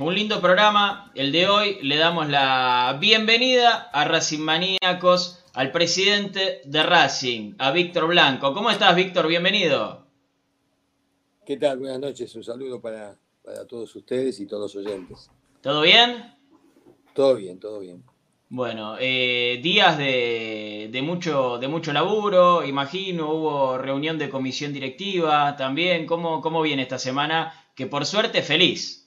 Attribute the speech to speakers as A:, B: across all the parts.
A: un lindo programa, el de hoy. Le damos la bienvenida a Racing Maníacos, al presidente de Racing, a Víctor Blanco. ¿Cómo estás, Víctor? Bienvenido.
B: ¿Qué tal? Buenas noches. Un saludo para, todos ustedes y todos los oyentes.
A: ¿Todo bien?
B: Todo bien, todo bien.
A: Bueno, eh, días de, mucho, de mucho laburo, imagino, hubo reunión de comisión directiva también. ¿Cómo, ¿Cómo viene esta semana? Que por suerte feliz.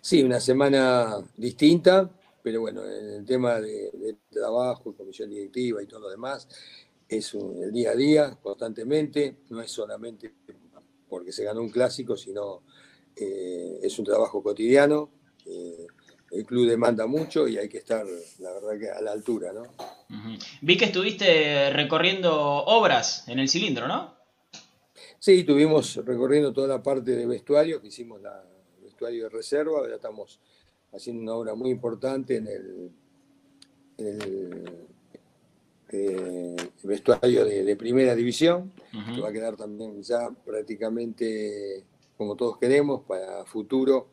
B: Sí, una semana distinta, pero bueno, en el tema de, trabajo, comisión directiva y todo lo demás, es el día a día, constantemente, no es solamente porque se ganó un clásico, sino eh, es un trabajo cotidiano. Eh, el club demanda mucho y hay que estar, la verdad, que a la altura, ¿no?
A: Vi que estuviste recorriendo obras en el cilindro, ¿no?
B: Sí, estuvimos recorriendo toda la parte de vestuario, que hicimos la, de reserva, ahora estamos haciendo una obra muy importante en el, eh, vestuario de, primera división, que va a quedar también ya prácticamente como todos queremos para futuro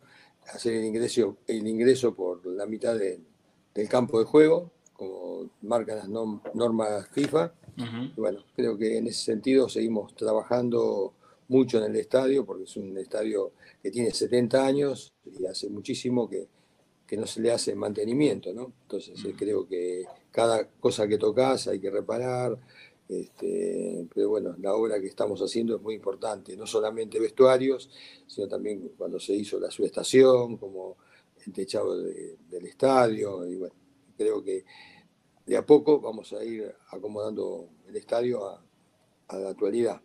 B: hacer el ingreso, el ingreso por la mitad del campo de juego, como marcan las normas FIFA. bueno, creo que en ese sentido seguimos trabajando mucho en el estadio, porque es un estadio que tiene 70 años y hace muchísimo que, no se le hace mantenimiento, ¿no? Entonces eh, creo que cada cosa que tocas hay que reparar, este, pero bueno, la obra que estamos haciendo es muy importante, no solamente vestuarios, sino también cuando se hizo la subestación, como el techado del estadio, y bueno, creo que de a poco vamos a ir acomodando el estadio a la actualidad.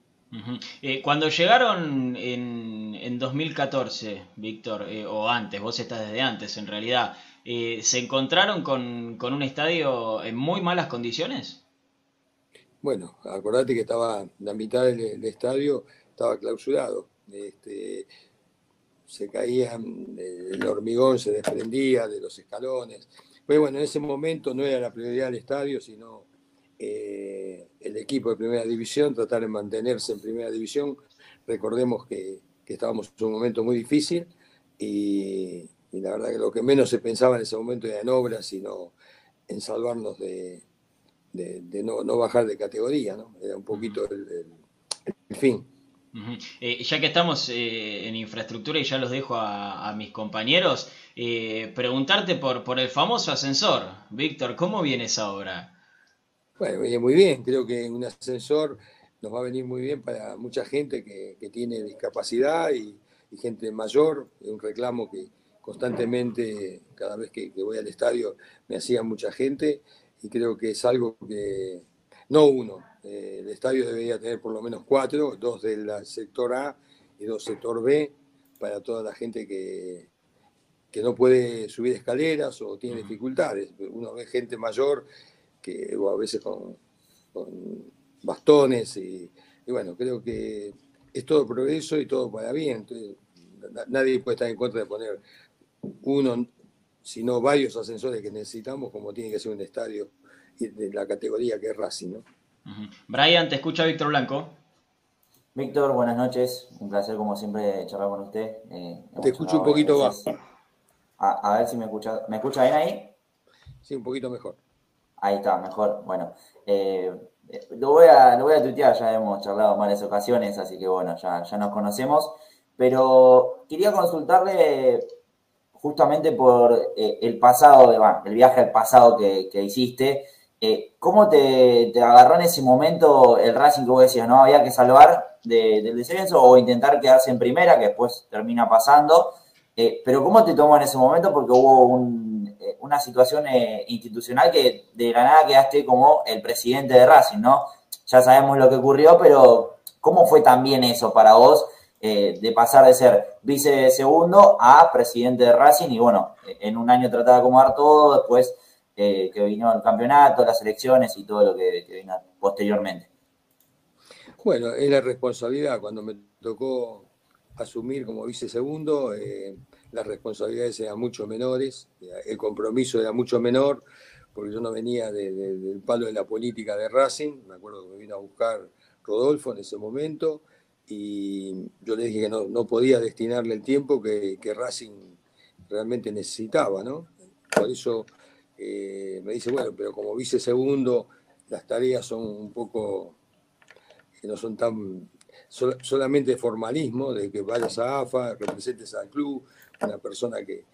A: Eh, cuando llegaron en, en 2014, Víctor, eh, o antes, vos estás desde antes en realidad, eh, ¿se encontraron con, un estadio en muy malas condiciones?
B: Bueno, acordate que estaba la mitad del, estadio estaba clausurado. Este, se caía, el hormigón se desprendía de los escalones. Pero bueno, en ese momento no era la prioridad del estadio, sino eh, el equipo de primera división, tratar de mantenerse en primera división. Recordemos que, estábamos en un momento muy difícil y, la verdad que lo que menos se pensaba en ese momento era en obras, sino en salvarnos de, no, bajar de categoría, ¿no? Era un poquito el, fin.
A: Eh, ya que estamos eh, en infraestructura y ya los dejo a, mis compañeros, preguntarte por, por el famoso ascensor. Víctor, ¿cómo viene esa obra?
B: Bueno, viene muy bien. Creo que un ascensor nos va a venir muy bien para mucha gente que, tiene discapacidad y, gente mayor. Es un reclamo que constantemente, cada vez que, voy al estadio, me hacía mucha gente y creo que es algo que, no uno, eh, el estadio debería tener por lo menos cuatro, dos del sector A y dos sector B, para toda la gente que, que no puede subir escaleras o tiene dificultades. Uno ve gente mayor que, o a veces con, bastones, y, bueno, creo que es todo progreso y todo para bien. nadie puede estar en contra de poner uno, sino varios ascensores que necesitamos, como tiene que ser un estadio de la categoría que es Racing. ¿no?
A: Brian, te escucha Víctor Blanco.
C: Víctor, buenas noches. Un placer, como siempre, charlar con usted.
B: Eh, te escucho un poquito bajo.
C: A, a, ver si me escucha. ¿Me escucha bien ahí?
B: Sí, un poquito mejor.
C: Ahí está, mejor. Bueno, eh, lo, voy a, lo voy a tuitear, ya hemos charlado en varias ocasiones, así que bueno, ya, ya nos conocemos. Pero quería consultarle justamente por eh, el pasado, el viaje al pasado que, hiciste. Eh, ¿Cómo te, agarró en ese momento el Racing que vos decías, no había que salvar del descenso o intentar quedarse en primera, que después termina pasando? pero ¿cómo te tomó en ese momento? Porque hubo un eh, una situación eh, institucional que de la nada quedaste como el presidente de Racing, ¿no? Ya sabemos lo que ocurrió, pero ¿cómo fue también eso para vos eh, de pasar de ser vice segundo a presidente de Racing y bueno, en un año tratar de acomodar todo, después que vino el campeonato, las elecciones y todo lo que, vino posteriormente?
B: Bueno, es la responsabilidad. Cuando me tocó asumir como vice segundo, las responsabilidades eran mucho menores, el compromiso era mucho menor, porque yo no venía del palo de la política de Racing, me acuerdo que me vino a buscar Rodolfo en ese momento, y yo le dije que no, podía destinarle el tiempo que, Racing realmente necesitaba, ¿no? Por eso eh, me dice, bueno, pero como vice segundo, las tareas son un poco, que no son tan solamente formalismo, de que vayas a AFA, representes al club, una persona que,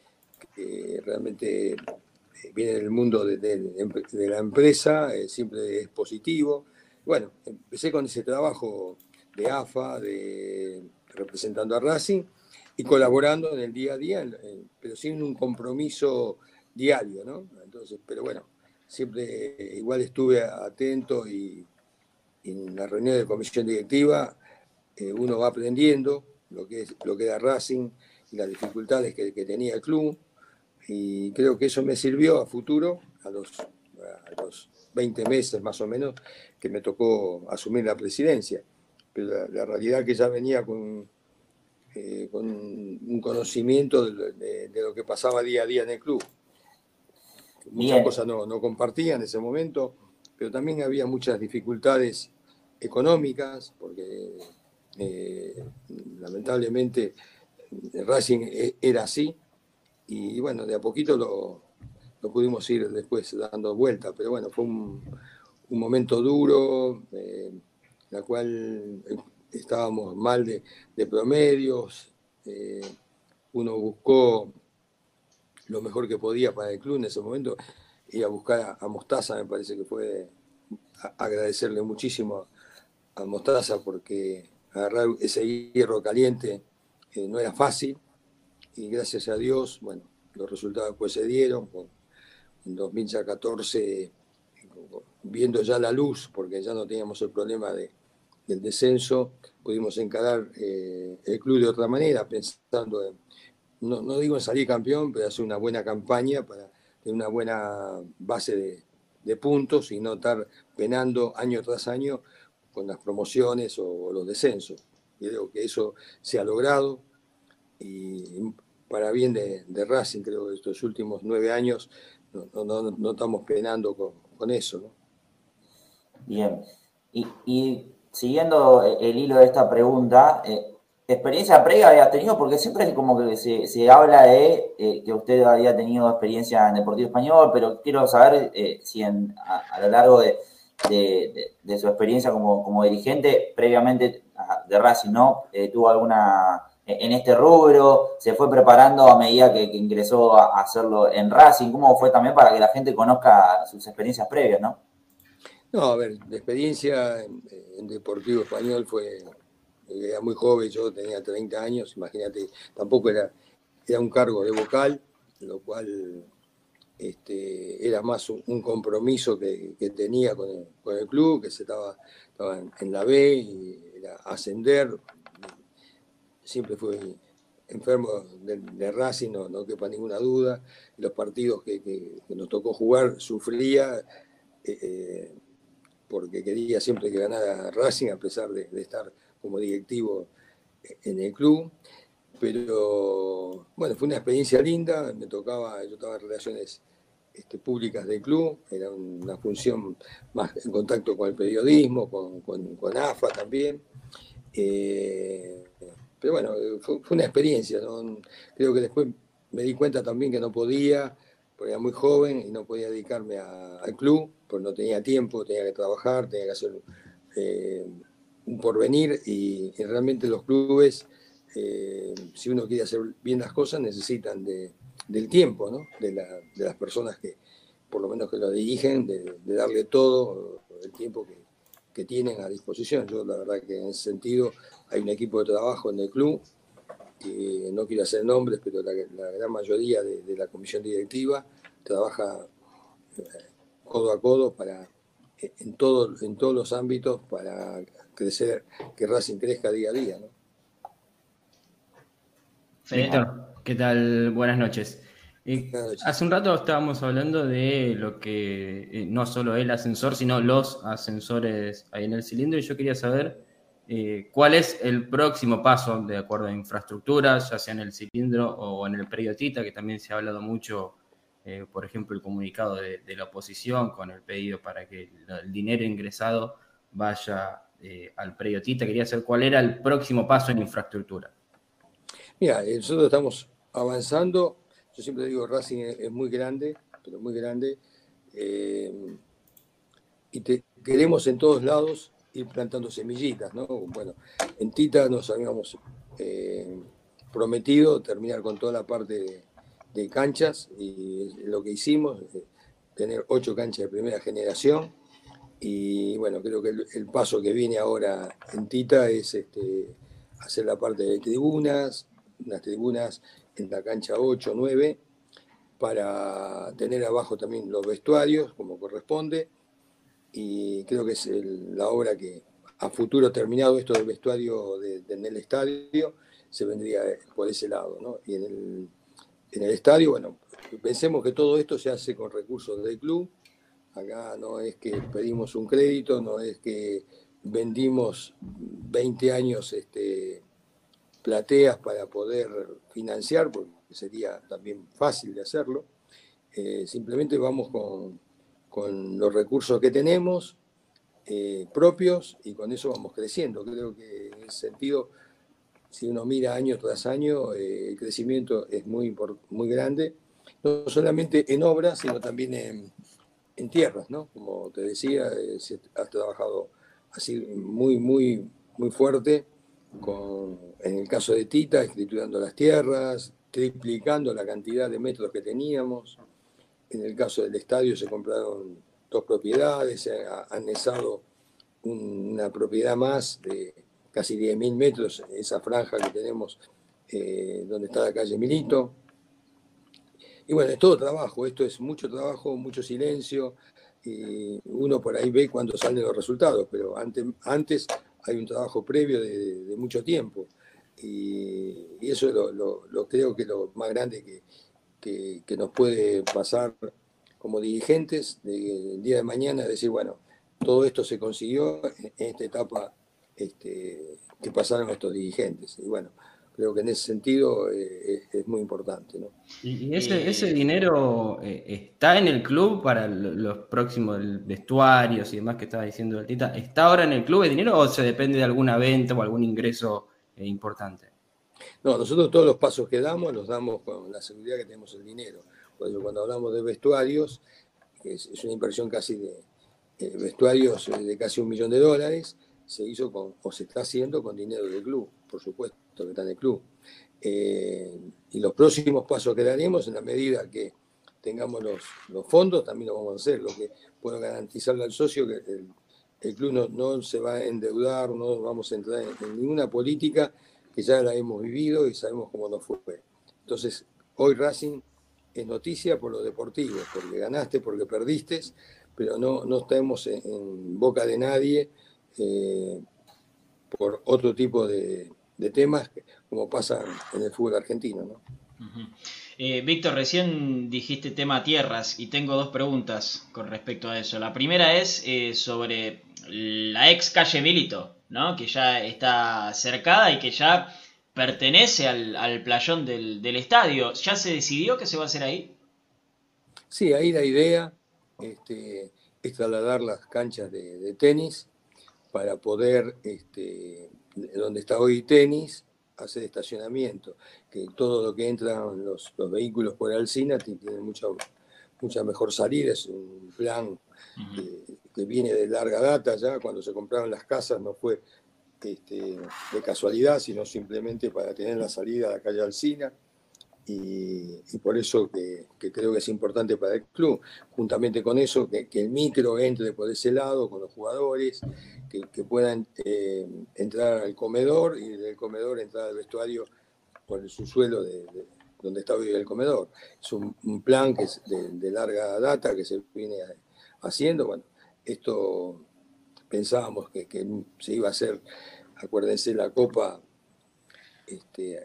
B: realmente eh, viene del mundo de, la empresa, eh, siempre es positivo. Bueno, empecé con ese trabajo de AFA, de, representando a Racing y colaborando en el día a día, pero sin un compromiso diario, ¿no? Entonces, pero bueno, siempre igual estuve atento y, en la reunión de comisión directiva eh, uno va aprendiendo lo que, lo que era Racing las dificultades que, tenía el club. Y creo que eso me sirvió a futuro, a los, a los 20 meses más o menos, que me tocó asumir la presidencia. La, realidad que ya venía con, eh, con un conocimiento de, lo que pasaba día a día en el club. Muchas cosas no, no compartía en ese momento, pero también había muchas dificultades económicas, porque eh, lamentablemente Racing e, era así, y bueno, de a poquito lo, pudimos ir después dando vuelta, pero bueno, fue un, momento duro. Eh, la cual eh, estábamos mal de, promedios. Eh, uno buscó lo mejor que podía para el club en ese momento. Y a buscar a, Mostaza, me parece que fue agradecerle muchísimo a Mostaza porque agarrar ese hierro caliente eh, no era fácil. Y gracias a Dios, bueno, los resultados pues se dieron. En 2014 viendo ya la luz, porque ya no teníamos el problema de, del descenso, pudimos encarar eh, el club de otra manera, pensando en, no, digo en salir campeón, pero hacer una buena campaña para tener una buena base de, puntos y no estar penando año tras año con las promociones o, los descensos. Creo que eso se ha logrado y para bien de, Racing, creo que estos últimos nueve años no, estamos penando con, eso.
C: Bien. Y, y siguiendo el hilo de esta pregunta, eh, ¿experiencia previa había tenido? Porque siempre como que se, habla de eh, que usted había tenido experiencia en Deportivo Español, pero quiero saber eh, si a, lo largo de, su experiencia como, dirigente, previamente de Racing, ¿no? ¿Tuvo alguna en este rubro? ¿Se fue preparando a medida que, ingresó a hacerlo en Racing? ¿Cómo fue también para que la gente conozca sus experiencias previas, ¿no?
B: No, a ver, la experiencia en, Deportivo Español fue, era muy joven, yo tenía 30 años, imagínate, tampoco era, era un cargo de vocal, lo cual este, era más un, compromiso que, tenía con el, club, que se estaba, en, la B y ascender. Siempre fue enfermo de, Racing, no, no, quepa ninguna duda. Los partidos que, nos tocó jugar sufría. Eh, eh, porque quería siempre que ganara Racing, a pesar de, estar como directivo en el club. Pero bueno, fue una experiencia linda, me tocaba, yo estaba en relaciones este, públicas del club, era una función más en contacto con el periodismo, con, AFA también. Eh, pero bueno, fue, una experiencia, creo que después me di cuenta también que no podía, porque era muy joven y no podía dedicarme al club pues no tenía tiempo, tenía que trabajar, tenía que hacer eh, un porvenir y, realmente los clubes, eh, si uno quiere hacer bien las cosas, necesitan del tiempo, ¿no? de, las personas que, por lo menos que lo dirigen, de, darle todo el tiempo que, tienen a disposición. Yo la verdad que en ese sentido hay un equipo de trabajo en el club, que no quiero hacer nombres, pero la, gran mayoría de, de, la comisión directiva trabaja eh, codo a codo para, en, todo, en todos los ámbitos para crecer, que Racing crezca día a día. ¿no?
D: ¿Qué tal? Buenas noches. Eh, hace un rato estábamos hablando de lo que eh, no solo el ascensor, sino los ascensores ahí en el cilindro y yo quería saber eh, cuál es el próximo paso de acuerdo a infraestructuras, ya sea en el cilindro o en el periodista, que también se ha hablado mucho eh, por ejemplo, el comunicado de, la oposición con el pedido para que el dinero ingresado vaya eh, al predio Tita. Quería saber cuál era el próximo paso en infraestructura.
B: Mira, nosotros estamos avanzando. Yo siempre digo, Racing es, muy grande, pero muy grande. Eh, y queremos en todos lados ir plantando semillitas, ¿no? Bueno, en Tita nos habíamos eh, prometido terminar con toda la parte de, canchas y lo que hicimos, eh, tener ocho canchas de primera generación y bueno, creo que el, paso que viene ahora en Tita es este, hacer la parte de tribunas, unas tribunas en la cancha 8, 9, para tener abajo también los vestuarios como corresponde y creo que es la obra que a futuro terminado esto del vestuario de, en el estadio se vendría por ese lado. ¿no? Y en el, en el estadio, bueno, pensemos que todo esto se hace con recursos del club. Acá no es que pedimos un crédito, no es que vendimos 20 años este, plateas para poder financiar, porque sería también fácil de hacerlo. Eh, simplemente vamos con, con los recursos que tenemos eh, propios y con eso vamos creciendo. Creo que en ese sentido, si uno mira año tras año, eh, el crecimiento es muy, muy grande, no solamente en obras, sino también en, en tierras, ¿no? Como te decía, eh, has trabajado así muy, muy, muy fuerte en el caso de Tita, escriturando las tierras, triplicando la cantidad de metros que teníamos. En el caso del estadio se compraron dos propiedades, se ha anexado una propiedad más de casi 10.000 metros, esa franja que tenemos eh, donde está la calle Milito. Y bueno, es todo trabajo, esto es mucho trabajo, mucho silencio, y uno por ahí ve cuando salen los resultados, pero antes, antes hay un trabajo previo de, mucho tiempo. Y, eso lo, creo que es lo más grande que, que, nos puede pasar como dirigentes del día de mañana, decir, bueno, todo esto se consiguió en esta etapa este, que pasaron estos dirigentes. Y bueno, creo que en ese sentido eh, es muy importante. ¿no?
D: ¿Y ese, ese dinero eh, está en el club para los próximos vestuarios y demás que estaba diciendo el Tita? ¿Está ahora en el club el dinero o se depende de alguna venta o algún ingreso eh, importante?
B: No, nosotros todos los pasos que damos los damos con la seguridad que tenemos el dinero. Por eso cuando hablamos de vestuarios, es, una inversión casi de vestuarios de casi un millón de dólares, se hizo con, o se está haciendo con dinero del club, por supuesto, que está en el club. Eh, y los próximos pasos que daremos, en la medida que tengamos los, fondos, también lo vamos a hacer. Lo que puedo garantizarle al socio que el, club no, se va a endeudar, no vamos a entrar en ninguna política que ya la hemos vivido y sabemos cómo nos fue. Entonces, hoy Racing es noticia por lo deportivo, porque ganaste, porque perdiste, pero no, no estamos en, boca de nadie eh, por otro tipo de, temas, como pasa en el fútbol argentino. ¿no?
A: Eh, Víctor, recién dijiste tema tierras y tengo dos preguntas con respecto a eso. La primera es eh, sobre la ex calle Milito. ¿no? que ya está cercada y que ya pertenece al, playón del, estadio. ¿Ya se decidió qué se va a hacer ahí?
B: Sí, ahí la idea este, es trasladar las canchas de, tenis para poder, este, donde está hoy tenis, hacer estacionamiento, que todo lo que entran los, vehículos por Alcina tiene mucha, mucha mejor salida, es un plan que viene de larga data ya, cuando se compraron las casas no fue este, de casualidad, sino simplemente para tener la salida a la calle Alcina. Y, por eso que, creo que es importante para el club, juntamente con eso, que, el micro entre por ese lado con los jugadores, que, puedan eh, entrar al comedor y del comedor entrar al vestuario por el subsuelo de, donde está hoy el comedor. Es un, plan que es de, de, larga data que se viene haciendo. Bueno, esto pensábamos que, se iba a hacer, acuérdense, la Copa este,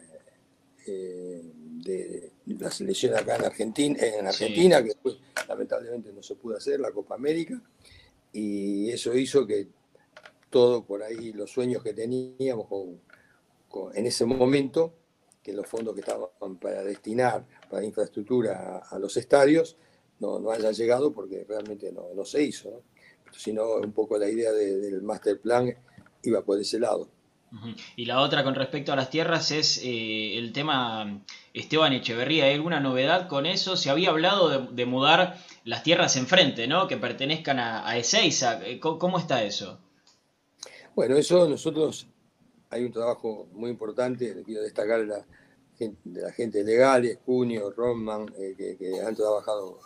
B: eh, de la selección acá en Argentina, en Argentina que después lamentablemente no se pudo hacer, la Copa América, y eso hizo que todo por ahí, los sueños que teníamos en ese momento, que los fondos que estaban para destinar para infraestructura a, los estadios, no, no hayan llegado porque realmente no, no se hizo. ¿no? sino un poco la idea del master plan iba por ese lado.
A: Y la otra con respecto a las tierras es eh, el tema Esteban Echeverría. ¿Hay alguna novedad con eso? Se había hablado de, mudar las tierras enfrente, ¿no? Que pertenezcan a, a Ezeiza. Eh, ¿Cómo, está eso?
B: Bueno, eso nosotros hay un trabajo muy importante, quiero destacar la, la gente legales, Junio, Roman, eh, que, han trabajado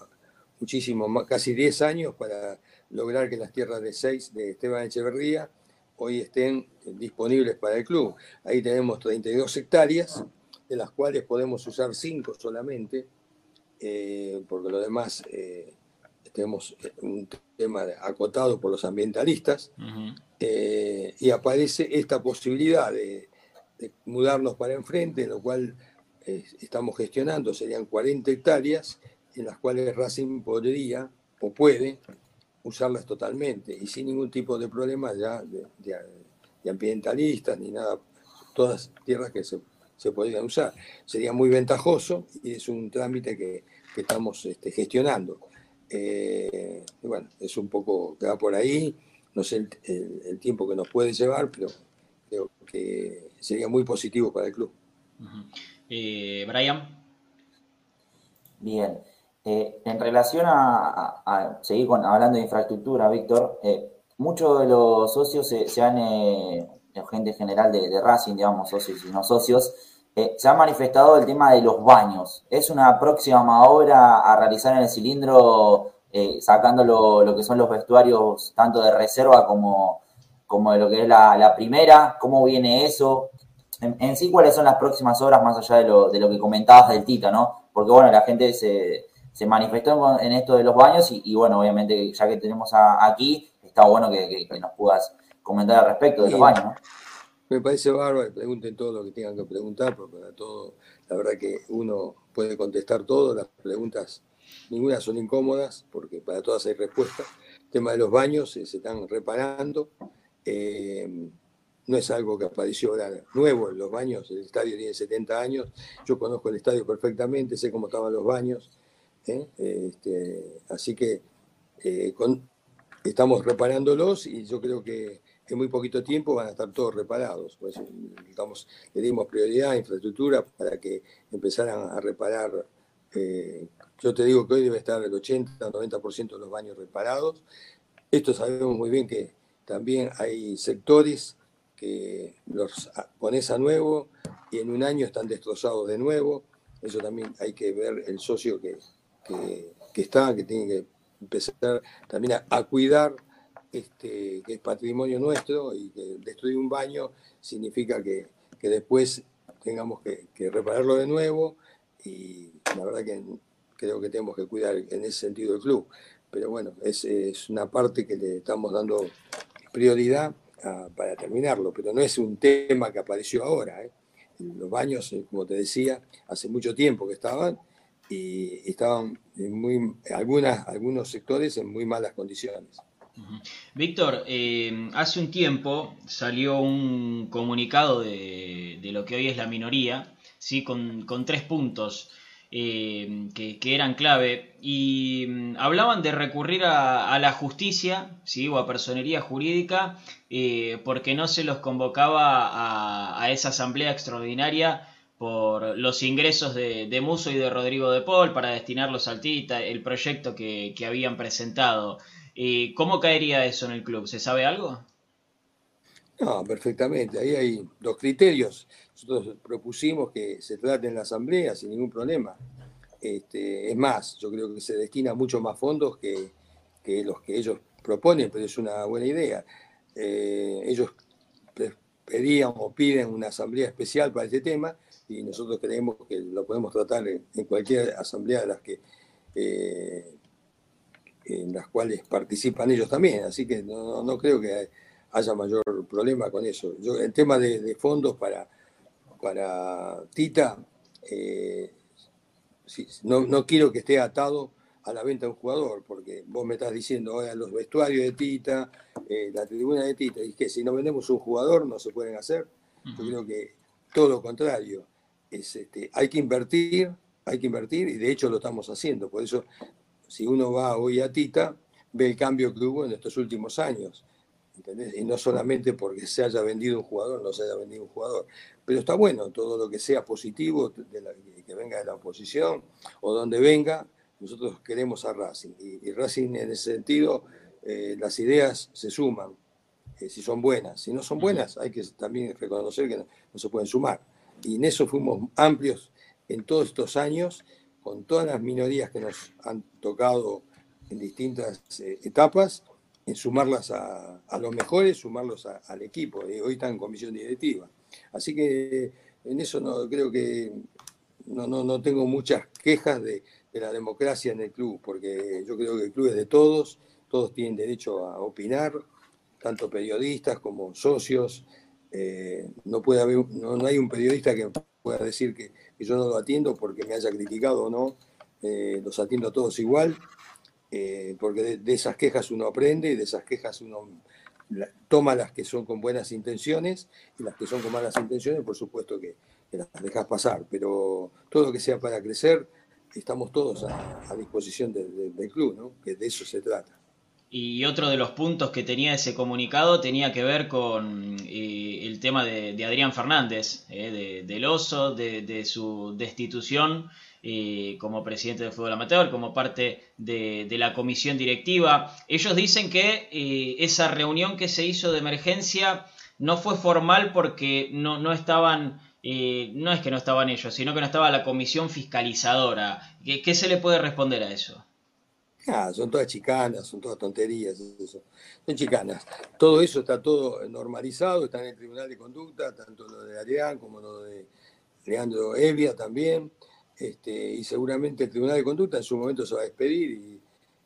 B: muchísimo, casi 10 años para lograr que las tierras de 6 de Esteban Echeverría hoy estén disponibles para el club. Ahí tenemos 32 hectáreas, de las cuales podemos usar 5 solamente, eh, porque lo demás eh, tenemos un tema acotado por los ambientalistas, eh, y aparece esta posibilidad de, mudarnos para enfrente, en lo cual estamos gestionando, serían 40 hectáreas, en las cuales Racing podría o puede usarlas totalmente y sin ningún tipo de problema ya de, ambientalistas ni nada, todas tierras que se, podrían usar. Sería muy ventajoso y es un trámite que, estamos este, gestionando. Eh, bueno, es un poco que va por ahí, no sé el, tiempo que nos puede llevar, pero creo que sería muy positivo para el club.
A: Eh, Brian.
C: Bien. Eh, en relación a, seguir hablando de infraestructura, Víctor, eh, muchos de los socios se, han, eh, gente general de, Racing, digamos, socios y no socios, se ha manifestado el tema de los baños. ¿Es una próxima obra a realizar en el cilindro, sacando lo, que son los vestuarios tanto de reserva como, como de lo que es la, primera? ¿Cómo viene eso? En, sí, ¿cuáles son las próximas obras más allá de lo, de lo que comentabas del Tita, no? Porque, bueno, la gente se se manifestó en esto de los baños y, bueno, obviamente ya que tenemos aquí, está bueno que, nos puedas comentar al respecto de los baños. ¿no?
B: Me parece bárbaro, pregunten todo lo que tengan que preguntar, porque para todo, la verdad que uno puede contestar todo, las preguntas, ninguna son incómodas, porque para todas hay respuesta. El tema de los baños eh, se están reparando. Eh, no es algo que apareció ahora nuevo en los baños, el estadio tiene 70 años, yo conozco el estadio perfectamente, sé cómo estaban los baños, este, así que eh, estamos reparándolos y yo creo que en muy poquito tiempo van a estar todos reparados. Pues, le dimos prioridad a infraestructura para que empezaran a reparar. Eh, yo te digo que hoy debe estar el 80-90% de los baños reparados. Esto sabemos muy bien que también hay sectores que los pones a nuevo y en un año están destrozados de nuevo. Eso también hay que ver el socio que, que, está, que tiene que empezar también a, cuidar este, que es patrimonio nuestro y que destruir un baño significa que, después tengamos que, repararlo de nuevo y la verdad que creo que tenemos que cuidar en ese sentido el club. Pero bueno, es, es una parte que le estamos dando prioridad para terminarlo, pero no es un tema que apareció ahora. ¿eh? Los baños, eh, como te decía, hace mucho tiempo que estaban y estaban en muy, algunas, algunos sectores en muy malas condiciones.
A: Víctor, eh, hace un tiempo salió un comunicado de, lo que hoy es la minoría, ¿sí? con, tres puntos eh, que, eran clave y mm, hablaban de recurrir a, la justicia ¿sí? o a personería jurídica eh, porque no se los convocaba a, esa asamblea extraordinaria por los ingresos de, Muso y de Rodrigo de Paul para destinarlos al Tita, el proyecto que, habían presentado. ¿Y ¿Cómo caería eso en el club? ¿Se sabe algo?
B: No, perfectamente. Ahí hay dos criterios. Nosotros propusimos que se trate en la asamblea sin ningún problema. Este, es más, yo creo que se destina mucho más fondos que, los que ellos proponen, pero es una buena idea. Eh, ellos pedían o piden una asamblea especial para este tema y nosotros creemos que lo podemos tratar en, cualquier asamblea de las que eh, en las cuales participan ellos también, así que no, creo que haya mayor problema con eso. Yo, el tema de, fondos para, para Tita, eh, no, quiero que esté atado a la venta de un jugador, porque vos me estás diciendo, oiga, los vestuarios de Tita, eh, la tribuna de Tita, y que si no vendemos un jugador no se pueden hacer. Yo creo que todo lo contrario este, hay que invertir, hay que invertir, y de hecho lo estamos haciendo. Por eso, si uno va hoy a Tita, ve el cambio que hubo en estos últimos años. Y no solamente porque se haya vendido un jugador, no se haya vendido un jugador. Pero está bueno, todo lo que sea positivo, que venga de la oposición o donde venga, nosotros queremos a Racing. Y, Racing en ese sentido, eh, las ideas se suman, eh, si son buenas. Si no son buenas, hay que también reconocer que no, se pueden sumar. Y en eso fuimos amplios en todos estos años, con todas las minorías que nos han tocado en distintas eh, etapas, en sumarlas a, los mejores, sumarlos al equipo. hoy están en comisión directiva. Así que en eso no creo que no, no, no tengo muchas quejas de, la democracia en el club, porque yo creo que el club es de todos, todos tienen derecho a opinar, tanto periodistas como socios. Eh, no, puede haber, no, hay un periodista que pueda decir que, yo no lo atiendo porque me haya criticado o no. Eh, los atiendo a todos igual, eh, porque de, esas quejas uno aprende y de esas quejas uno toma las que son con buenas intenciones y las que son con malas intenciones, por supuesto que, las dejas pasar. Pero todo lo que sea para crecer, estamos todos a, disposición del club, ¿no? que de eso se trata.
A: Y otro de los puntos que tenía ese comunicado tenía que ver con eh, el tema de, Adrián Fernández, eh, del oso, de, su destitución eh, como presidente del fútbol amateur, como parte de, la comisión directiva. Ellos dicen que esa reunión que se hizo de emergencia no fue formal porque no, no estaban... no es que no estaban ellos, sino que no estaba la comisión fiscalizadora. qué se le puede responder a eso?
B: Ah, son todas chicanas, son todas tonterías, eso. son chicanas. Todo eso está todo normalizado, está en el Tribunal de Conducta, tanto lo de Arián como lo de Leandro Evia también, este, y seguramente el Tribunal de Conducta en su momento se va a despedir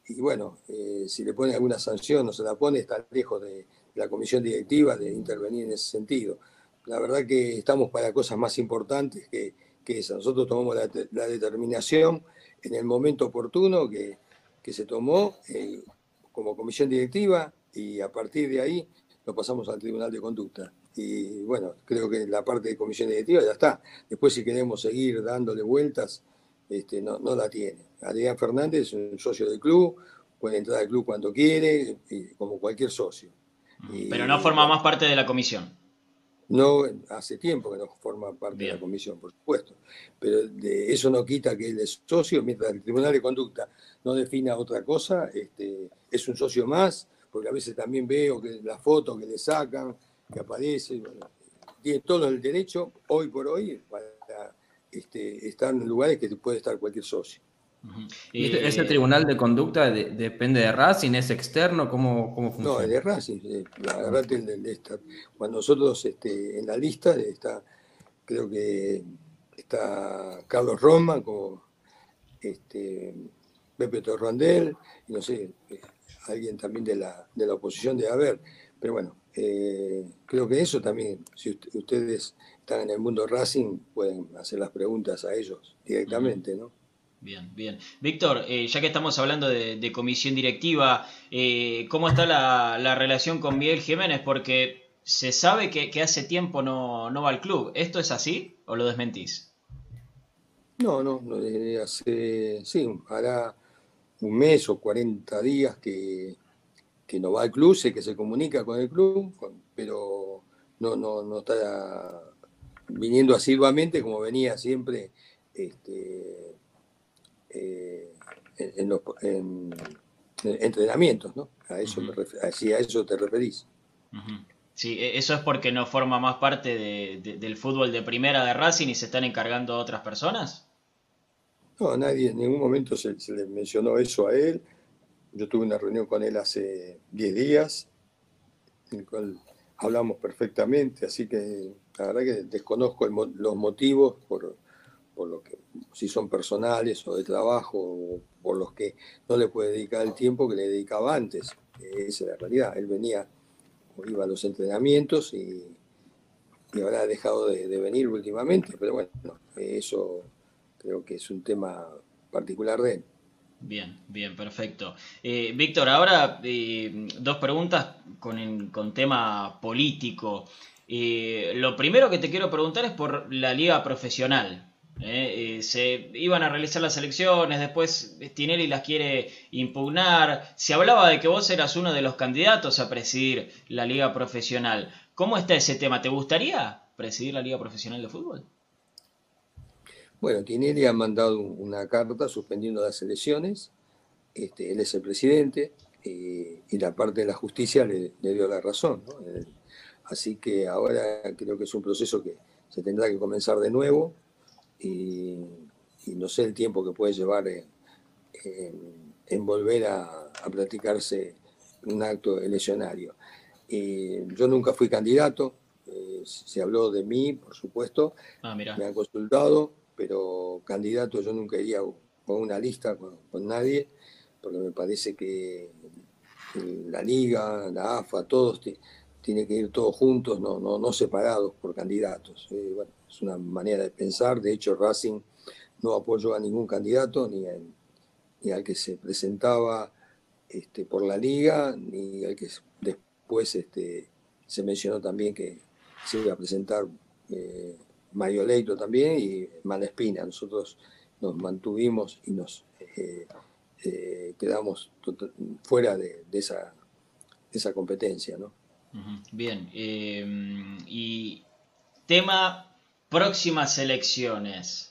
B: y, bueno, eh, si le pone alguna sanción o se la pone, está lejos de, la comisión directiva de intervenir en ese sentido. La verdad que estamos para cosas más importantes que, que esa. Nosotros tomamos la, la determinación en el momento oportuno que que se tomó eh, como comisión directiva y a partir de ahí lo pasamos al Tribunal de Conducta. Y bueno, creo que la parte de comisión directiva ya está. Después si queremos seguir dándole vueltas, este, no, no la tiene. Adrián Fernández es un socio del club, puede entrar al club cuando quiere, como cualquier socio.
A: Pero no forma más parte de la comisión.
B: No, hace tiempo que no forma parte de la comisión, por supuesto. Pero de eso no quita que él es socio, mientras el Tribunal de Conducta no defina otra cosa, este, es un socio más, porque a veces también veo que la foto que le sacan, que aparece, tiene todo el derecho, hoy por hoy, para este, estar en lugares que puede estar cualquier socio.
D: ¿Ese este tribunal de conducta depende de Racing? ¿Es externo? ¿Cómo, cómo funciona?
B: No, es de Racing. cuando nosotros este, en la lista está, creo que está Carlos Roma, como este, Pepe Torrandel, y no sé, alguien también de la, de la oposición de haber. Pero bueno, eh, creo que eso también, si ustedes están en el mundo Racing, pueden hacer las preguntas a ellos directamente, ¿no?
A: Bien, bien. Víctor, eh, ya que estamos hablando de, comisión directiva, eh, ¿cómo está la, relación con Miguel Jiménez? Porque se sabe que, hace tiempo no, va al club. ¿Esto es así o lo desmentís?
B: No, no, no hace, sí, hará un mes o 40 días que, no va al club, sé que se comunica con el club, pero no, no, no está viniendo asiduamente como venía siempre este, eh, en, los entrenamientos, ¿no? A eso, me a eso te referís.
A: Sí, e, eso es porque no forma más parte del fútbol de primera de Racing y se están encargando otras personas.
B: No, nadie en ningún momento se, le mencionó eso a él. Yo tuve una reunión con él hace 10 días, en el cual hablamos perfectamente, así que la verdad que desconozco los motivos por, por lo que, si son personales o de trabajo, por los que no le puede dedicar el tiempo que le dedicaba antes. Esa es la realidad. Él venía, iba a los entrenamientos y, ahora ha dejado de, venir últimamente, pero bueno, eso creo que es un tema particular de él.
A: Bien, bien, perfecto. Eh, Víctor, ahora eh, dos preguntas con, con tema político. Eh, lo primero que te quiero preguntar es por la liga profesional. ¿Eh? Eh, se iban a realizar las elecciones, después Tinelli las quiere impugnar. Se hablaba de que vos eras uno de los candidatos a presidir la liga profesional. ¿Cómo está ese tema? ¿Te gustaría presidir la liga profesional de fútbol?
B: Bueno, Tinelli ha mandado una carta suspendiendo las elecciones. Este, él es el presidente eh, y la parte de la justicia le, dio la razón. así que ahora creo que es un proceso que se tendrá que comenzar de nuevo y, no sé el tiempo que puede llevar en, volver a, practicarse un acto eleccionario. yo nunca fui candidato, eh, se habló de mí, por supuesto, ah, me han consultado, pero candidato yo nunca iría con una lista con, nadie, porque me parece que la liga, la AFA, todos tienen que ir todos juntos, no, no, no separados por candidatos. Eh, es una manera de pensar, de hecho Racing no apoyó a ningún candidato, ni, ni al que se presentaba este, por la liga, ni al que después este, se mencionó también que se iba a presentar eh, Mario Leito también y Malespina. Nosotros nos mantuvimos y nos eh, eh, quedamos fuera de, esa, esa, competencia. ¿no?
A: Bien, em, y tema próximas elecciones.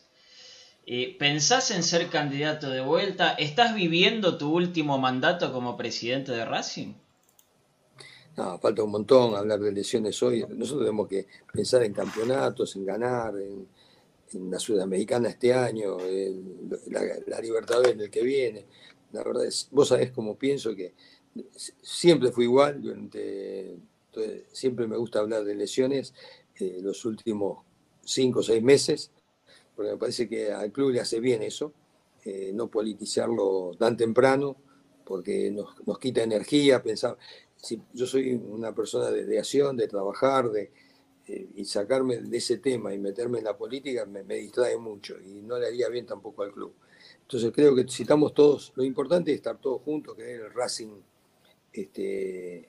A: Eh, ¿Pensás en ser candidato de vuelta? ¿Estás viviendo tu último mandato como presidente de Racing?
B: No, falta un montón hablar de lesiones hoy. Nosotros tenemos que pensar en campeonatos, en ganar, en, la Sudamericana este año, la, la, Libertadores en el que viene. La verdad es, vos sabés cómo pienso que siempre fui igual, siempre me gusta hablar de lesiones eh, los últimos cinco o seis meses, porque me parece que al club le hace bien eso, eh, no politizarlo tan temprano, porque nos, nos quita energía, pensar, si yo soy una persona de, acción, de trabajar, de, eh, y sacarme de ese tema y meterme en la política me, distrae mucho y no le haría bien tampoco al club. Entonces creo que si estamos todos, lo importante es estar todos juntos, que el Racing este,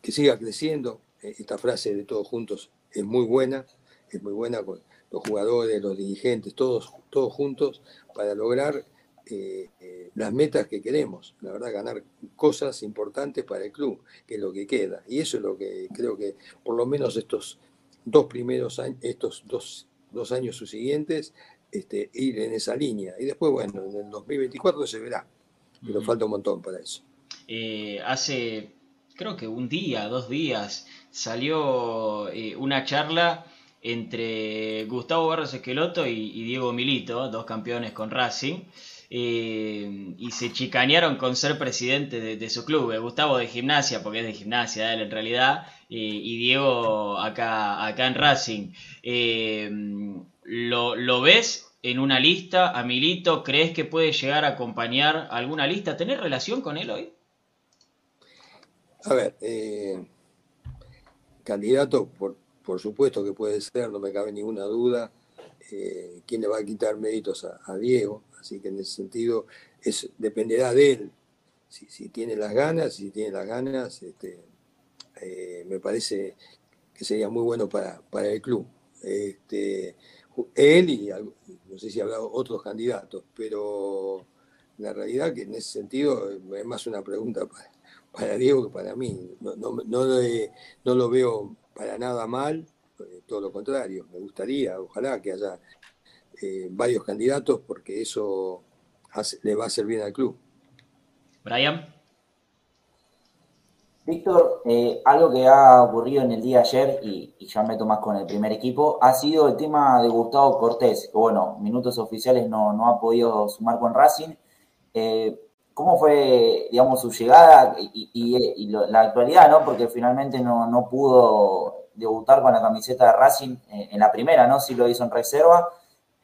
B: que siga creciendo. E, esta frase de todos juntos es muy buena, es muy buena con los jugadores, los dirigentes, todos, todos juntos para lograr eh, eh, las metas que queremos, la verdad, ganar cosas importantes para el club, que es lo que queda. Y eso es lo que creo que por lo menos estos dos primeros años, estos dos, años siguientes, este, ir en esa línea. Y después, bueno, en el 2024 se verá, pero falta un montón para eso.
A: Eh, hace, creo que un día, dos días, salió una charla entre Gustavo Barros Esqueloto y Diego Milito, dos campeones con Racing. Eh, y se chicanearon con ser presidente de, su club. Eh, Gustavo de gimnasia, porque es de gimnasia él en realidad, y Diego acá, acá en Racing. Eh, ¿lo, ves en una lista a Milito? ¿Crees que puede llegar a acompañar alguna lista? ¿Tenés relación con él hoy?
B: A ver, candidato, por, por supuesto que puede ser, no me cabe ninguna duda. ¿Quién le va a quitar méritos a Diego? Así que en ese sentido es, dependerá de él. Si, tiene las ganas, si tiene las ganas, este, eh, me parece que sería muy bueno para, el club. Este, él y no sé si habrá otros candidatos, pero la realidad que en ese sentido es más una pregunta para, Diego que para mí. No, no, lo veo para nada mal, eh, todo lo contrario, me gustaría, ojalá que haya eh, varios candidatos porque eso le va a servir al club.
A: Brian.
C: Víctor, eh, algo que ha ocurrido en el día de ayer, y, ya me tomas con el primer equipo, ha sido el tema de Gustavo Cortés, que bueno, minutos oficiales no, ha podido sumar con Racing. Eh, ¿Cómo fue, digamos, su llegada y, la actualidad, no? Porque finalmente no, no, pudo debutar con la camiseta de Racing en la primera, ¿no? Sí lo hizo en reserva.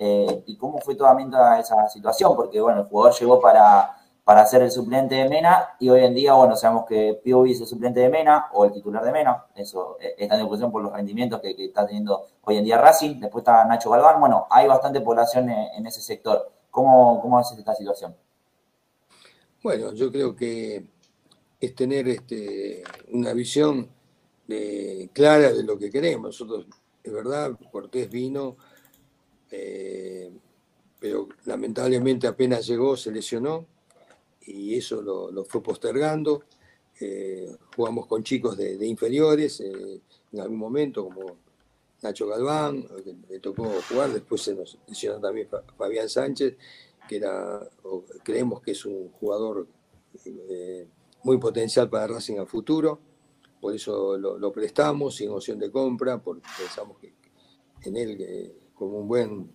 C: Eh, y cómo fue toda esa situación, porque bueno, el jugador llegó para, para ser el suplente de Mena y hoy en día, bueno, sabemos que Piovi es el suplente de Mena o el titular de Mena, eso eh, está en discusión por los rendimientos que, está teniendo hoy en día Racing, después está Nacho Galván, bueno, hay bastante población en, ese sector. ¿Cómo, ¿Cómo haces esta situación?
B: Bueno, yo creo que es tener este, una visión clara de lo que queremos. Nosotros, es verdad, Cortés vino eh, pero lamentablemente apenas llegó se lesionó y eso lo, fue postergando. Eh, jugamos con chicos de, inferiores en algún momento, como Nacho Galván, le tocó jugar, después se nos lesionó también Fabián Sánchez, que era, creemos que es un jugador muy potencial para Racing a futuro, por eso lo, prestamos sin opción de compra, porque pensamos que en él como un buen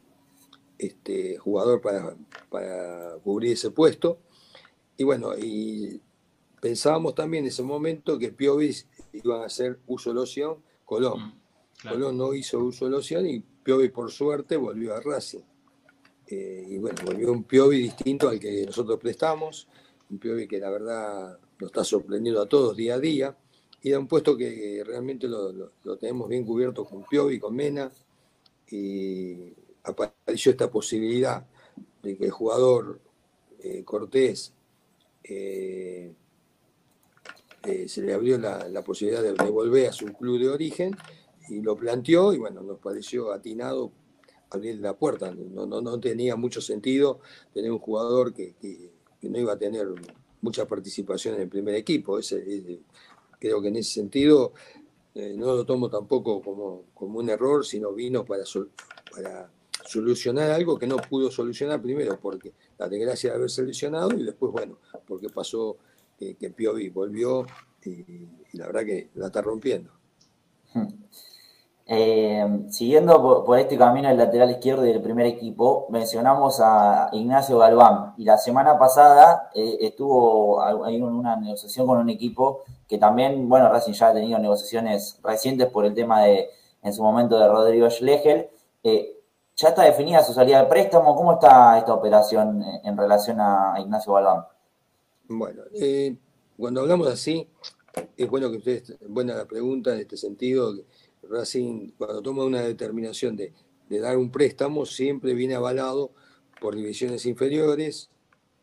B: este, jugador para, para cubrir ese puesto. Y bueno, y pensábamos también en ese momento que Piovis iban a hacer uso de loción Colón. Mm, Colón no hizo uso de loción y Piovi por suerte volvió a Racing. Eh, y bueno, volvió un Piovi distinto al que nosotros prestamos, un Piovi que la verdad nos está sorprendiendo a todos día a día, y da un puesto que realmente lo, tenemos bien cubierto con Piovi, con Mena, y apareció esta posibilidad de que el jugador eh, Cortés eh, se le abrió la, posibilidad de, volver a su club de origen y lo planteó y bueno, nos pareció atinado abrir la puerta. No, no, tenía mucho sentido tener un jugador que, no iba a tener mucha participación en el primer equipo. Ese, creo que en ese sentido no lo tomo tampoco como, como un error, sino vino para, solucionar algo que no pudo solucionar primero porque la desgracia de haber seleccionado y después, bueno, porque pasó que, que Piovi volvió y, la verdad que la está rompiendo.
C: Hmm. Eh, siguiendo por, este camino del lateral izquierdo del primer equipo, mencionamos a Ignacio Galván y la semana pasada eh, estuvo ahí una negociación con un equipo que también, bueno, Racing ya ha tenido negociaciones recientes por el tema de, en su momento, de Rodrigo Schlegel. Eh, ¿Ya está definida su salida de préstamo? ¿Cómo está esta operación en relación a Ignacio Balbán?
B: Bueno, eh, cuando hablamos así, es bueno que ustedes, buena la pregunta en este sentido, Racing cuando toma una determinación de, dar un préstamo siempre viene avalado por divisiones inferiores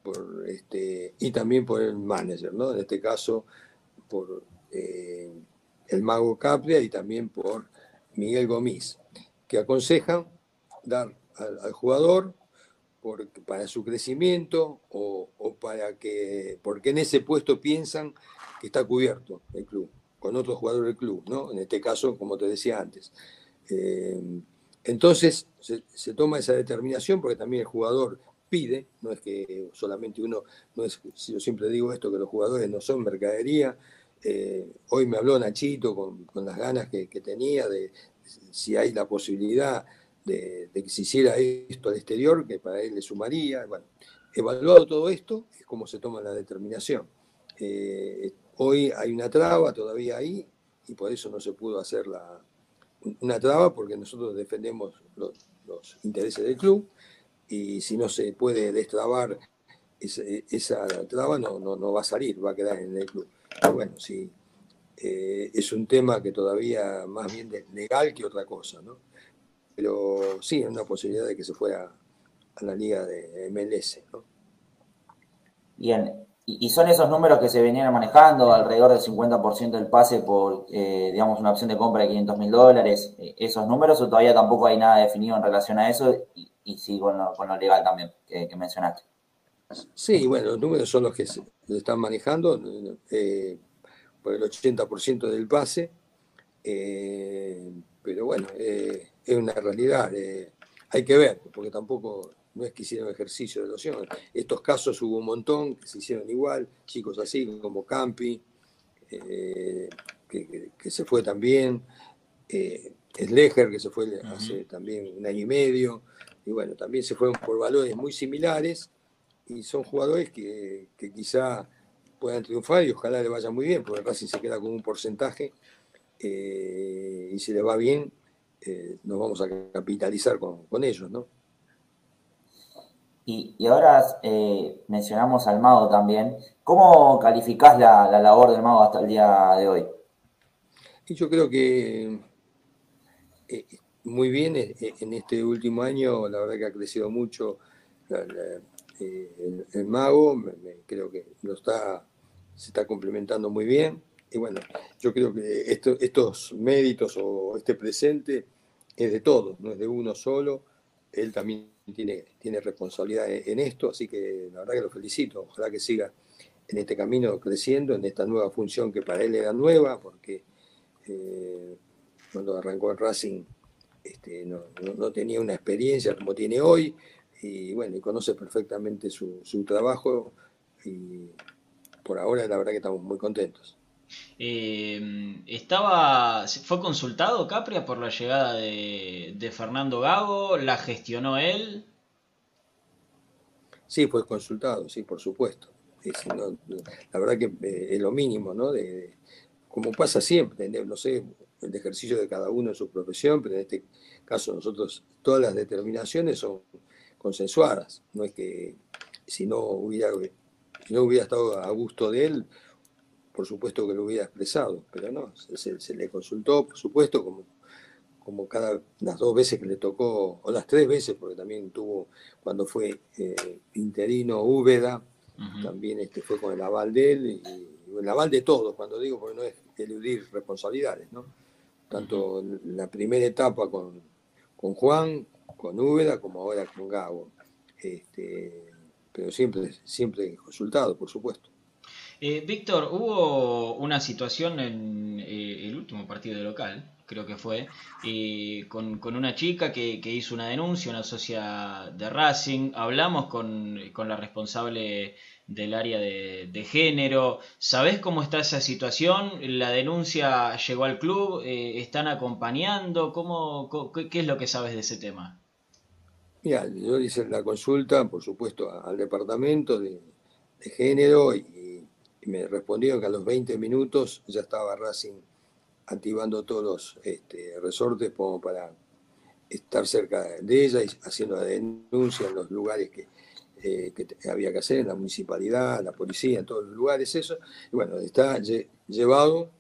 B: por este, y también por el manager, ¿no? En este caso por eh, el mago Capria y también por Miguel Gomis, que aconsejan dar al, jugador para su crecimiento o, para que, porque en ese puesto piensan que está cubierto el club, con otro jugador del club, ¿no? En este caso, como te decía antes. Eh, entonces se, toma esa determinación porque también el jugador pide, no es que solamente uno, no es, yo siempre digo esto, que los jugadores no son mercadería. Eh, hoy me habló Nachito con, las ganas que, tenía de si hay la posibilidad de, que se hiciera esto al exterior, que para él le sumaría. Bueno, evaluado todo esto, es como se toma la determinación. Eh, hoy hay una traba todavía ahí y por eso no se pudo hacer la, una traba porque nosotros defendemos los, intereses del club y si no se puede destrabar esa, traba no, no, va a salir, va a quedar en el club. bueno, sí, eh, es un tema que todavía más bien legal que otra cosa, ¿no? pero sí, es una posibilidad de que se fuera a la liga de MLS. ¿no?
C: Bien, y son esos números que se venían manejando, alrededor del 50% del pase por, eh, digamos, una opción de compra de 500 mil dólares, eh, esos números, o todavía tampoco hay nada definido en relación a eso, y, sí con lo, legal también que, mencionaste.
B: Sí, bueno, los números son los que se, están manejando eh, por el 80% del pase, pero bueno, es una realidad. Eh, hay que ver, porque tampoco no es que hicieron ejercicio de loción. Estos casos hubo un montón que se hicieron igual, chicos así como Campi, eh, que, se fue también, eh, Sleger, que se fue hace también un año y medio, y bueno, también se fueron por valores muy similares, y son jugadores que, quizá puedan triunfar y ojalá le vaya muy bien, porque Racing se queda con un porcentaje, y si le va bien, eh, nos vamos a capitalizar con, ellos, ¿no?
C: Y, ahora eh, mencionamos al mago también. ¿Cómo calificás la, labor del mago hasta el día de hoy?
B: Y yo creo que eh, muy bien en este último año, la verdad que ha crecido mucho el, mago, creo que lo está, se está complementando muy bien. Y bueno, yo creo que estos méritos o este presente es de todos, no es de uno solo. él también tiene, tiene responsabilidad en, esto, así que la verdad que lo felicito, ojalá que siga en este camino creciendo, en esta nueva función que para él era nueva, porque eh, cuando arrancó el Racing este, no, tenía una experiencia como tiene hoy, y bueno, y conoce perfectamente su, su trabajo, y por ahora la verdad que estamos muy contentos.
A: Eh, estaba, ¿Fue consultado Capria por la llegada de, Fernando Gago? ¿La gestionó él?
B: Sí, fue consultado, sí, por supuesto. la verdad que eh, es lo mínimo, ¿no? De, como pasa siempre, no sé, el ejercicio de cada uno en su profesión, pero en este caso nosotros todas las determinaciones son consensuadas. No es que si no hubiera, si no hubiera estado a gusto de él, por supuesto que lo hubiera expresado, pero no, se, le consultó, por supuesto, como, como cada las dos veces que le tocó, o las tres veces, porque también tuvo, cuando fue eh, interino Úbeda, también este, fue con el aval de él, y, el aval de todos, cuando digo, porque no es eludir responsabilidades, ¿no? Tanto la primera etapa con, con Juan, con Úbeda, como ahora con Gabo. Este, pero siempre, siempre consultado, por supuesto.
A: Eh, Víctor, hubo una situación en eh, el último partido de local, creo que fue, eh, con, una chica que, hizo una denuncia, una socia de Racing. Hablamos con, la responsable del área de, género. ¿Sabés cómo está esa situación? ¿La denuncia llegó al club? ¿Están acompañando? ¿Cómo, qué, es lo que sabes de ese tema?
B: Yo hice la consulta, por supuesto, al departamento de, de género y y me respondieron que a los 20 minutos ya estaba Racing activando todos los este, resortes como para estar cerca de ella y haciendo la denuncia en los lugares que, eh, había que hacer, en la municipalidad, la policía, en todos los lugares, eso. Y bueno, está llevado,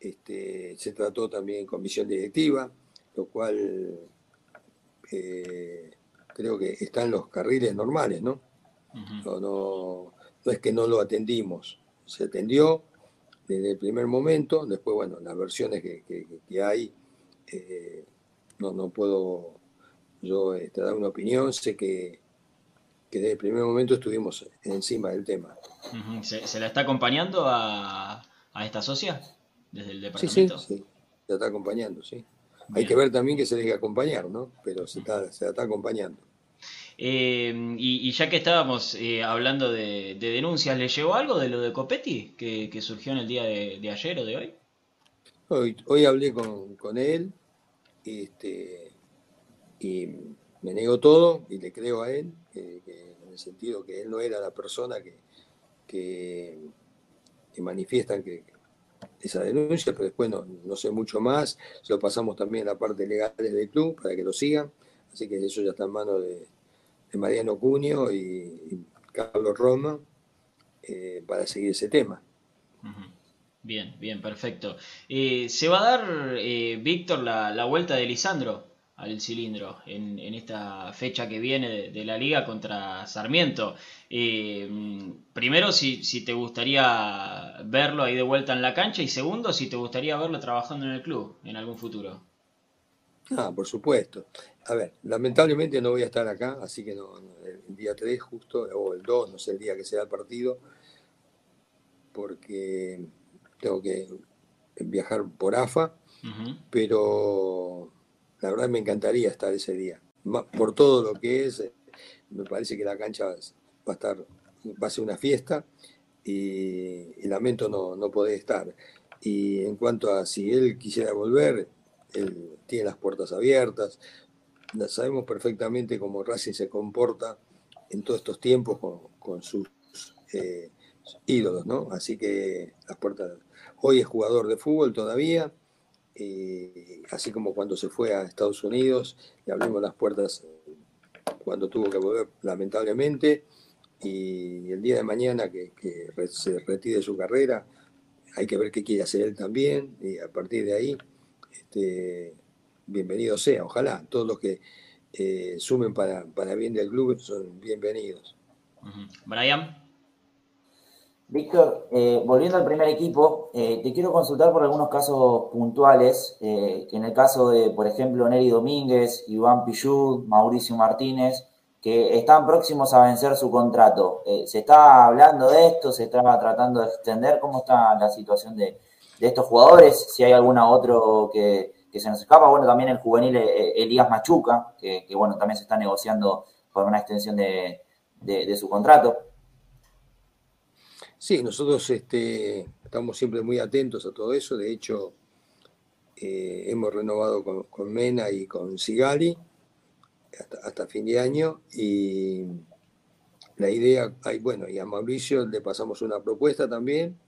B: este, se trató también en comisión directiva, lo cual eh, creo que están los carriles normales, ¿no? no, no, no es que no lo atendimos, se atendió desde el primer momento, después, bueno, las versiones que, hay, eh, no, no puedo yo este, dar una opinión, sé que, desde el primer momento estuvimos encima del tema.
A: ¿Se, la está acompañando a, esta socia desde el
B: departamento? Sí, sí, se la está acompañando, sí. Hay que ver también que se deje acompañar, ¿no? Pero se, está, se la está acompañando.
A: Eh, y, ya que estábamos eh, hablando de, denuncias, ¿le llegó algo de lo de Copetti que, surgió en el día de, ayer o de hoy?
B: Hoy, hoy hablé con, él este, y me negó todo y le creo a él, en el sentido que él no era la persona que, que, manifiestan que, esa denuncia, pero después no, sé mucho más. Se lo pasamos también a la parte legal del club para que lo sigan. Así que eso ya está en manos de, de Mariano Cunio y, Carlos Roma eh, para seguir ese tema.
A: Bien, bien, perfecto. Eh, ¿Se va a dar, eh, Víctor, la, vuelta de Lisandro al cilindro en, esta fecha que viene de, la liga contra Sarmiento? primero, si, si, te gustaría verlo ahí de vuelta en la cancha y segundo, si te gustaría verlo trabajando en el club en algún futuro.
B: Ah, por supuesto. A ver, lamentablemente no voy a estar acá, así que no, el día 3 justo, o el 2, no sé el día que sea el partido, porque tengo que viajar por AFA, pero la verdad me encantaría estar ese día. Por todo lo que es, me parece que la cancha va a estar, va a ser una fiesta y, lamento no, no poder estar. Y en cuanto a si él quisiera volver, él tiene las puertas abiertas. Sabemos perfectamente cómo Racing se comporta en todos estos tiempos con, sus eh, ídolos, ¿no? Así que las puertas. Hoy es jugador de fútbol todavía, eh, así como cuando se fue a Estados Unidos, le abrimos las puertas cuando tuvo que volver, lamentablemente, y el día de mañana que, que se retire su carrera, hay que ver qué quiere hacer él también, y a partir de ahí este, bienvenido sea, ojalá. Todos los que eh, sumen para, para bien del club son bienvenidos.
A: Brian.
C: Víctor, eh, volviendo al primer equipo, eh, te quiero consultar por algunos casos puntuales, eh, en el caso de, por ejemplo, Neri Domínguez, Iván Pichud, Mauricio Martínez, que están próximos a vencer su contrato. ¿Se está hablando de esto? ¿Se está tratando de extender? ¿Cómo está la situación de, estos jugadores? Si hay alguna otro que, se nos escapa. Bueno, también el juvenil Elías Machuca, que, bueno, también se está negociando por una extensión de su contrato.
B: Sí, nosotros este, estamos siempre muy atentos a todo eso. De hecho, eh, hemos renovado con, Mena y con Sigali hasta, fin de año. Y la idea, hay, bueno, y a Mauricio le pasamos una propuesta también.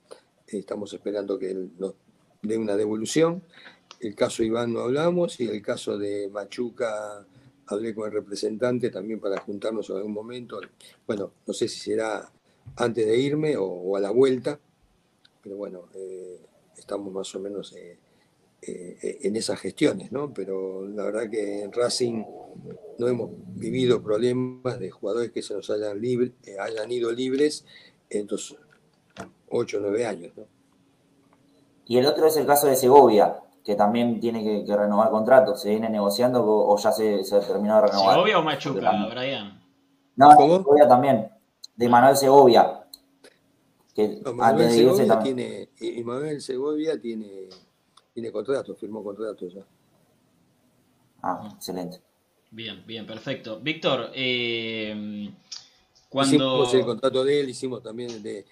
B: Estamos esperando que nos dé una devolución. El caso Iván no hablamos y el caso de Machuca hablé con el representante también para juntarnos en algún momento. Bueno, no sé si será antes de irme o, a la vuelta. Pero bueno, eh, estamos más o menos eh, eh, en esas gestiones, ¿no? Pero la verdad que en Racing no hemos vivido problemas de jugadores que se nos hayan, libre, hayan ido libres en estos 8 o 9 años, ¿no?
C: Y el otro es el caso de Segovia, que también tiene que, renovar contrato. ¿Se viene negociando o, ya se, se, terminó de renovar?
A: ¿Segovia o Machuca, Brian?
C: No, Segovia también de Manuel Segovia.
B: Que Manuel Segovia tiene, y Manuel Segovia tiene, tiene contrato, firmó contrato ya.
C: Ah, excelente.
A: Bien, bien, perfecto. Víctor, eh,
B: cuando... Hicimos el contrato de él, hicimos también el de,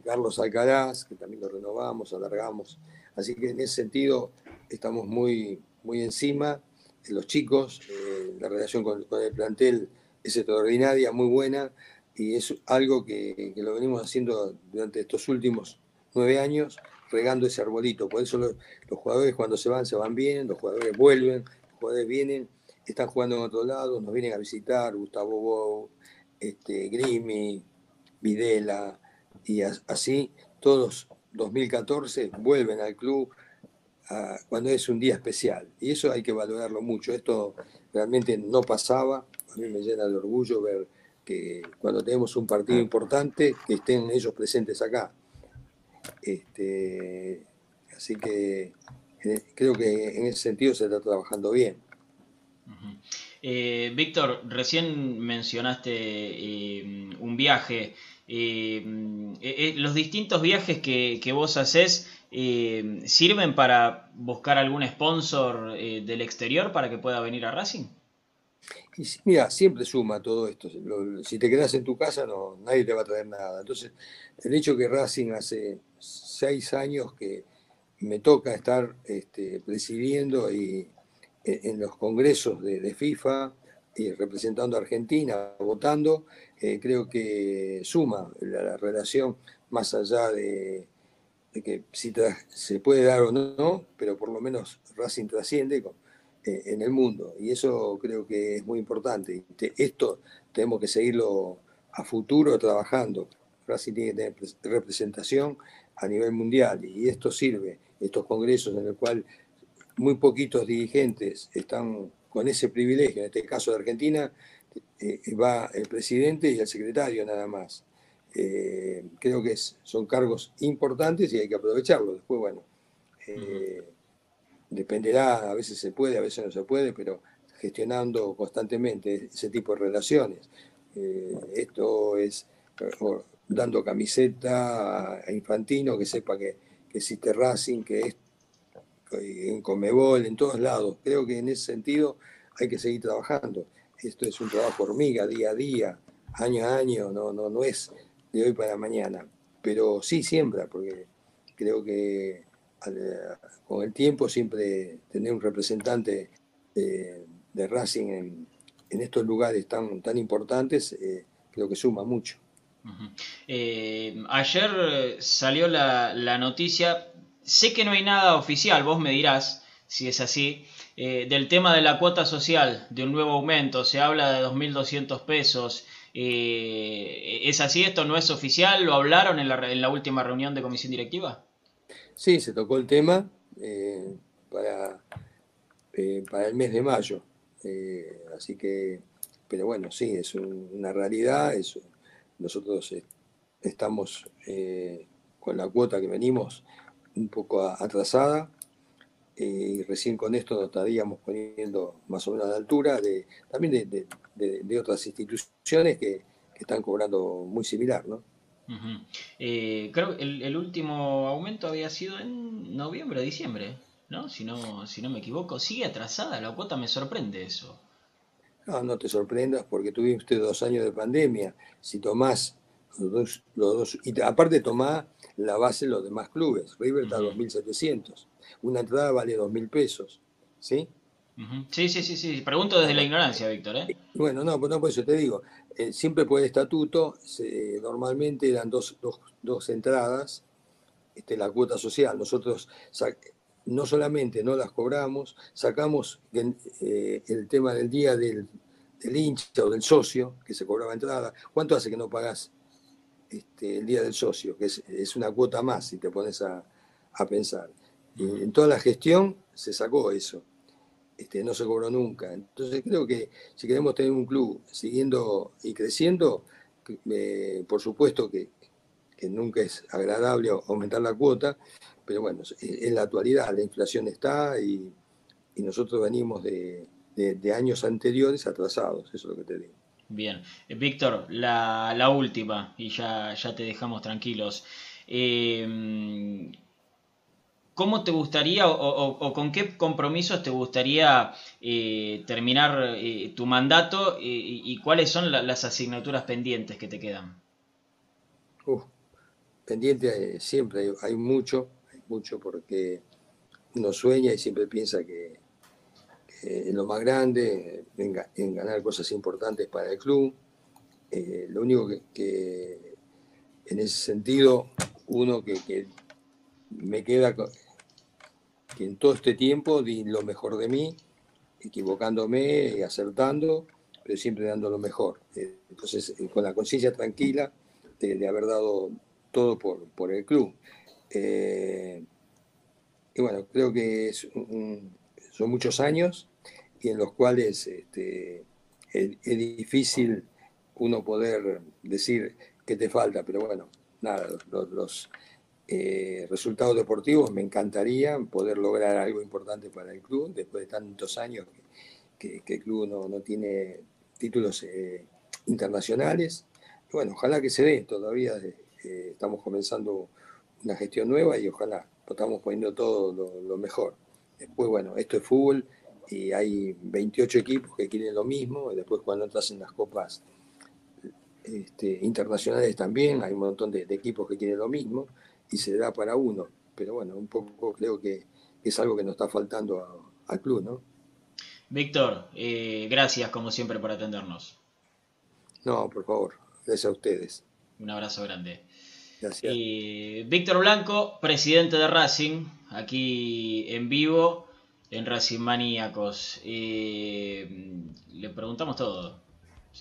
B: Carlos Alcaraz, que también lo renovamos, alargamos. Así que en ese sentido estamos muy, muy encima. Los chicos, eh, la relación con, con, el plantel es extraordinaria, muy buena y es algo que, lo venimos haciendo durante estos últimos nueve años, regando ese arbolito. Por eso los, jugadores cuando se van, se van bien, los jugadores vuelven, los jugadores vienen, están jugando en otro lado, nos vienen a visitar, Gustavo Bou, este, Grimi, Videla, y así todos 2014 vuelven al club cuando es un día especial. Y eso hay que valorarlo mucho. Esto realmente no pasaba, a mí me llena de orgullo ver que cuando tenemos un partido importante, que estén ellos presentes acá. Este, así que eh, creo que en ese sentido se está trabajando bien.
A: Eh, Víctor, recién mencionaste eh, un viaje. Los distintos viajes que, que vos haces sirven para buscar algún sponsor del exterior para que pueda venir a Racing?
B: Y mira, siempre suma todo esto. si te quedas en tu casa, nadie te va a traer nada. Entonces, el hecho que Racing hace seis años que me toca estar este, presidiendo y, en, los congresos de, FIFA y representando a Argentina, votando, eh, creo que suma la, relación más allá de, que si se puede dar o no, pero por lo menos Racing trasciende eh, en el mundo. Y eso creo que es muy importante. Esto tenemos que seguirlo a futuro trabajando. Racing tiene que tener representación a nivel mundial y esto sirve, estos congresos en el cual muy poquitos dirigentes están con ese privilegio, en este caso de Argentina, eh, va el presidente y el secretario nada más. Eh, creo que son cargos importantes y hay que aprovecharlos. Después, bueno, dependerá, a veces se puede, a veces no se puede, pero gestionando constantemente ese tipo de relaciones. Eh, esto es dando camiseta a Infantino, que sepa que, existe Racing, que es en Comebol, en todos lados. Creo que en ese sentido hay que seguir trabajando. Esto es un trabajo hormiga, día a día, año a año, no, no, no es de hoy para mañana. Pero sí siembra, porque creo que con el tiempo siempre tener un representante de, Racing en, estos lugares tan, tan importantes eh, creo que suma mucho.
A: Eh, ayer salió la, noticia, sé que no hay nada oficial, vos me dirás si es así, eh, del tema de la cuota social, de un nuevo aumento, se habla de 2.200 pesos. ¿Es así? ¿Esto no es oficial? ¿Lo hablaron en la, en la última reunión de comisión directiva?
B: Sí, se tocó el tema eh, para, eh, para el mes de mayo. Eh, así que, pero bueno, sí, es una realidad. nosotros estamos eh, con la cuota que venimos un poco atrasada eh, y recién con esto nos estaríamos poniendo más o menos a la altura de, también de, otras instituciones que, están cobrando muy similar, ¿no?
A: Eh, creo que el, último aumento había sido en noviembre o diciembre, ¿no? Si, ¿no? si no me equivoco. Sigue atrasada la cuota, me sorprende eso.
B: No, no te sorprendas porque tuviste dos años de pandemia. Si tomás los dos, los dos y aparte tomá la base de los demás clubes. River está a 2.700. Una entrada vale 2.000 pesos. ¿Sí?
A: Sí, sí, sí, sí. Pregunto desde la ignorancia, Víctor. ¿eh?
B: Bueno, no, no, por eso te digo. Eh, siempre por el estatuto, normalmente eran dos, dos, entradas, este, la cuota social. Nosotros no solamente no las cobramos, sacamos eh, el tema del día del, del, hincha o del socio, que se cobraba entrada. ¿Cuánto hace que no pagás este, el día del socio? Que es, una cuota más, si te pones a, a pensar. En toda la gestión se sacó eso. Este, no se cobró nunca. Entonces creo que si queremos tener un club siguiendo y creciendo, por supuesto que, nunca es agradable aumentar la cuota, pero bueno, en la actualidad la inflación está y, nosotros venimos de, años anteriores atrasados, eso es lo que te digo.
A: Bien, eh, Víctor, la, última, y ya, ya te dejamos tranquilos. Eh, ¿Cómo te gustaría o, con qué compromisos te gustaría eh, terminar eh, tu mandato eh, y cuáles son las asignaturas pendientes que te quedan?
B: Uh, pendiente siempre hay, mucho, hay mucho porque uno sueña y siempre piensa que, en lo más grande, en, ganar cosas importantes para el club. lo único que, en ese sentido, uno que me queda que en todo este tiempo di lo mejor de mí, equivocándome y acertando, pero siempre dando lo mejor. Eh, entonces, eh, con la conciencia tranquila de, haber dado todo por, por el club. Eh, y bueno, creo que son muchos años y en los cuales este, es, difícil uno poder decir qué te falta, pero bueno, nada, los eh, resultados deportivos, me encantaría poder lograr algo importante para el club, después de tantos años que, el club no, tiene títulos eh, internacionales. bueno, ojalá que se dé, todavía eh, estamos comenzando una gestión nueva y ojalá estamos poniendo todo lo, mejor. Después, bueno, esto es fútbol y hay 28 equipos que quieren lo mismo, después cuando entras en las copas este, internacionales también, hay un montón de equipos que quieren lo mismo y se da para uno. Pero bueno, un poco creo que es algo que nos está faltando al club, ¿no?
A: Víctor, eh, gracias como siempre por atendernos.
B: No, por favor, gracias a ustedes.
A: Un abrazo grande.
B: Gracias.
A: Eh, Víctor Blanco, presidente de Racing, aquí en vivo en Racing Maníacos. Eh, le preguntamos todo.